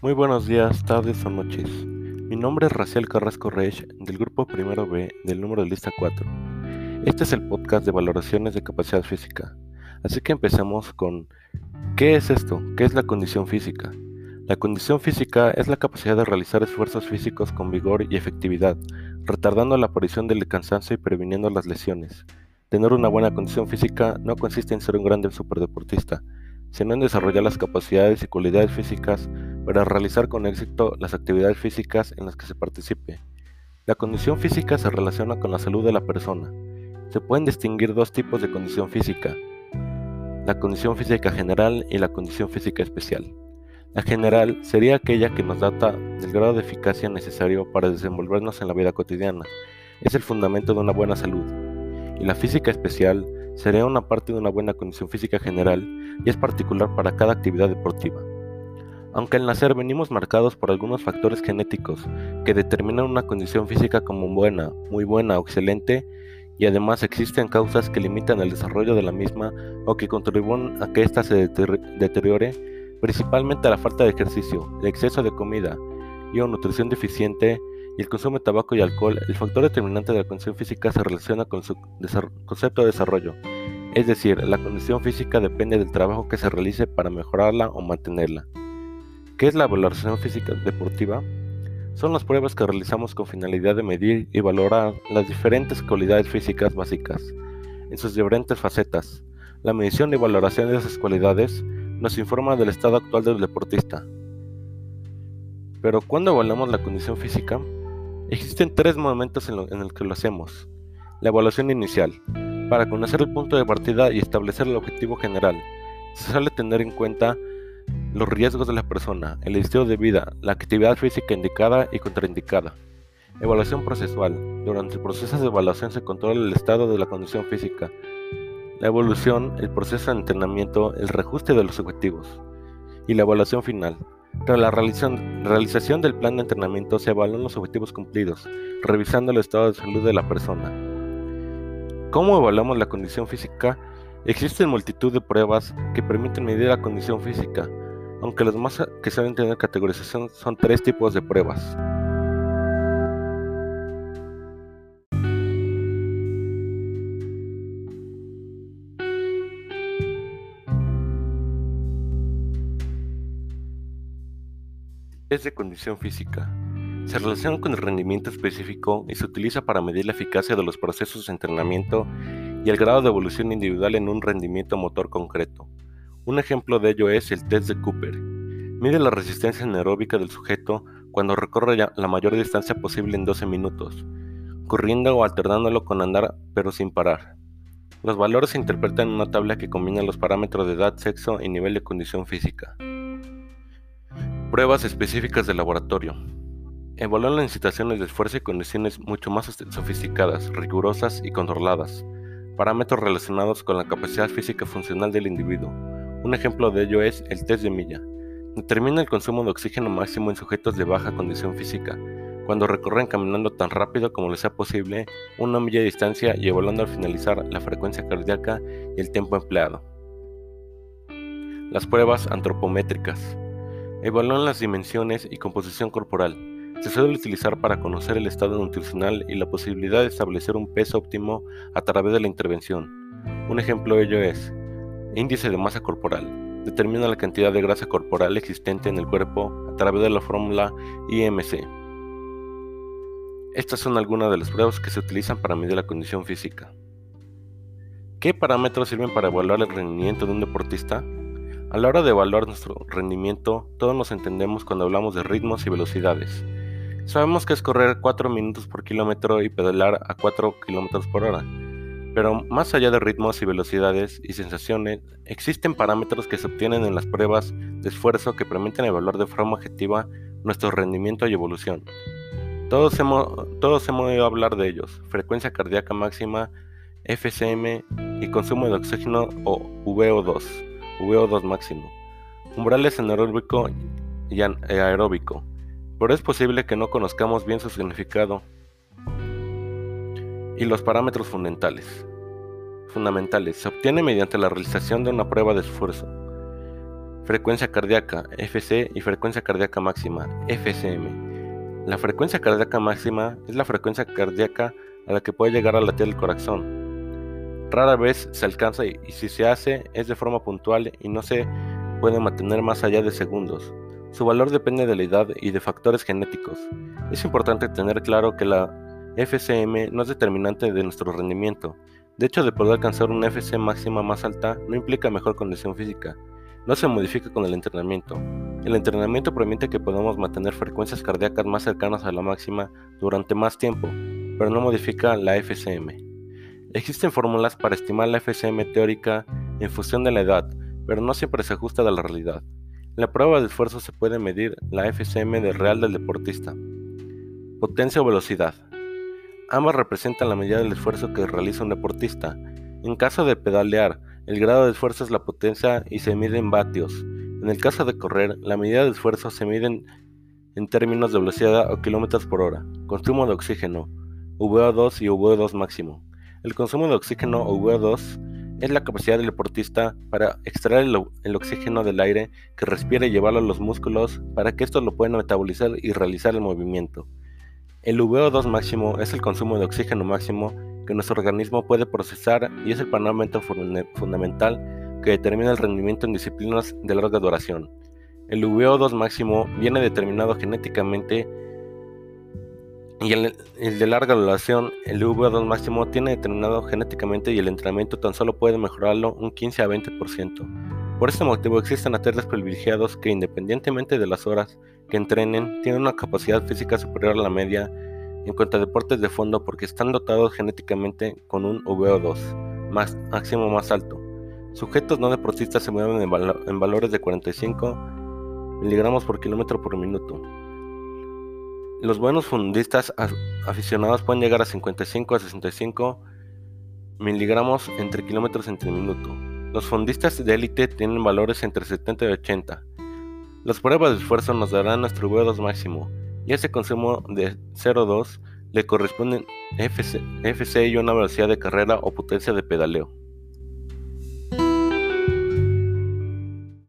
Muy buenos días, tardes o noches. Mi nombre es Raciel Carrasco Reich del grupo Primero B del número de lista 4. Este es el podcast de valoraciones de capacidad física. Así que empecemos con ¿qué es esto? ¿Qué es la condición física? La condición física es la capacidad de realizar esfuerzos físicos con vigor y efectividad, retardando la aparición del cansancio y previniendo las lesiones. Tener una buena condición física no consiste en ser un grande superdeportista, sino en desarrollar las capacidades y cualidades físicas para realizar con éxito las actividades físicas en las que se participe. La condición física se relaciona con la salud de la persona. Se pueden distinguir dos tipos de condición física, la condición física general y la condición física especial. La general sería aquella que nos data del grado de eficacia necesario para desenvolvernos en la vida cotidiana. Es el fundamento de una buena salud. Y la física especial sería una parte de una buena condición física general y es particular para cada actividad deportiva. Aunque al nacer venimos marcados por algunos factores genéticos que determinan una condición física como buena, muy buena o excelente, y además existen causas que limitan el desarrollo de la misma o que contribuyen a que ésta se deteriore, principalmente la falta de ejercicio, el exceso de comida y o nutrición deficiente el consumo de tabaco y alcohol, el factor determinante de la condición física se relaciona con su concepto de desarrollo. Es decir, la condición física depende del trabajo que se realice para mejorarla o mantenerla. ¿Qué es la evaluación física deportiva? Son las pruebas que realizamos con finalidad de medir y valorar las diferentes cualidades físicas básicas, en sus diferentes facetas. La medición y valoración de esas cualidades nos informa del estado actual del deportista. Pero ¿cuándo evaluamos la condición física? Existen tres momentos en, el que lo hacemos. La evaluación inicial, para conocer el punto de partida y establecer el objetivo general. Se suele tener en cuenta los riesgos de la persona, el estilo de vida, la actividad física indicada y contraindicada. Evaluación procesual. Durante el proceso de evaluación se controla el estado de la condición física. La evolución, el proceso de entrenamiento, el reajuste de los objetivos. Y la evaluación final. Tras la realización del plan de entrenamiento se evalúan los objetivos cumplidos, revisando el estado de salud de la persona. ¿Cómo evaluamos la condición física? Existen multitud de pruebas que permiten medir la condición física, aunque los más que suelen tener categorización son tres tipos de pruebas. Es de condición física. Se relaciona con el rendimiento específico y se utiliza para medir la eficacia de los procesos de entrenamiento y el grado de evolución individual en un rendimiento motor concreto. Un ejemplo de ello es el test de Cooper. Mide la resistencia anaeróbica del sujeto cuando recorre la mayor distancia posible en 12 minutos, corriendo o alternándolo con andar pero sin parar. Los valores se interpretan en una tabla que combina los parámetros de edad, sexo y nivel de condición física. Pruebas específicas de laboratorio. Evalúan las incitaciones de esfuerzo y condiciones mucho más sofisticadas, rigurosas y controladas. Parámetros relacionados con la capacidad física funcional del individuo, un ejemplo de ello es el test de milla. Determina el consumo de oxígeno máximo en sujetos de baja condición física, cuando recorren caminando tan rápido como les sea posible una milla de distancia y evaluando al finalizar la frecuencia cardíaca y el tiempo empleado. Las pruebas antropométricas. Evalúan las dimensiones y composición corporal. Se suele utilizar para conocer el estado nutricional y la posibilidad de establecer un peso óptimo a través de la intervención. Un ejemplo de ello es Índice de masa corporal. Determina la cantidad de grasa corporal existente en el cuerpo a través de la fórmula IMC. Estas son algunas de las pruebas que se utilizan para medir la condición física. ¿Qué parámetros sirven para evaluar el rendimiento de un deportista? A la hora de evaluar nuestro rendimiento, todos nos entendemos cuando hablamos de ritmos y velocidades. Sabemos que es correr 4 minutos por kilómetro y pedalar a 4 kilómetros por hora. Pero más allá de ritmos y velocidades y sensaciones, existen parámetros que se obtienen en las pruebas de esfuerzo que permiten evaluar de forma objetiva nuestro rendimiento y evolución. Todos hemos, todos hemos oído hablar de ellos, frecuencia cardíaca máxima, FCM y consumo de oxígeno o VO2, VO2 máximo, umbrales anaeróbico y aeróbico, pero es posible que no conozcamos bien su significado y los parámetros fundamentales. Fundamentales. Se obtiene mediante la realización de una prueba de esfuerzo. frecuencia cardíaca FC y frecuencia cardíaca máxima FCM. La frecuencia cardíaca máxima es la frecuencia cardíaca a la que puede llegar a latir el corazón. Rara vez se alcanza y si se hace es de forma puntual y no se puede mantener más allá de segundos. Su valor depende de la edad y de factores genéticos. Es importante tener claro que la FCM no es determinante de nuestro rendimiento. De hecho, de poder alcanzar una FC máxima más alta no implica mejor condición física. No se modifica con el entrenamiento. El entrenamiento permite que podamos mantener frecuencias cardíacas más cercanas a la máxima durante más tiempo, pero no modifica la FCM. Existen fórmulas para estimar la FCM teórica en función de la edad, pero no siempre se ajusta a la realidad. En la prueba de esfuerzo se puede medir la FCM del real del deportista. Potencia o velocidad. Ambas representan la medida del esfuerzo que realiza un deportista. En caso de pedalear, el grado de esfuerzo es la potencia y se mide en vatios. En el caso de correr, la medida de esfuerzo se mide en, términos de velocidad o kilómetros por hora. Consumo de oxígeno, VO2 y VO2 máximo. El consumo de oxígeno o VO2 es la capacidad del deportista para extraer el, oxígeno del aire que respira y llevarlo a los músculos para que estos lo puedan metabolizar y realizar el movimiento. El VO2 máximo es el consumo de oxígeno máximo que nuestro organismo puede procesar y es el parámetro fundamental que determina el rendimiento en disciplinas de larga duración. El VO2 máximo viene determinado genéticamente y el, de larga duración, el VO2 máximo, tiene determinado genéticamente y el entrenamiento tan solo puede mejorarlo un 15 a 20%. Por este motivo existen atletas privilegiados que independientemente de las horas que entrenen, tienen una capacidad física superior a la media en cuanto a deportes de fondo porque están dotados genéticamente con un VO2 más, máximo más alto. Sujetos no deportistas se mueven en, en valores de 45 miligramos por kilómetro por minuto, los buenos fundistas aficionados pueden llegar a 55 a 65 miligramos entre kilómetros entre minuto. Los fundistas de élite tienen valores entre 70 y 80. Las pruebas de esfuerzo nos darán nuestro VO2 máximo y ese consumo de 0,2 le corresponden FC, FC y una velocidad de carrera o potencia de pedaleo.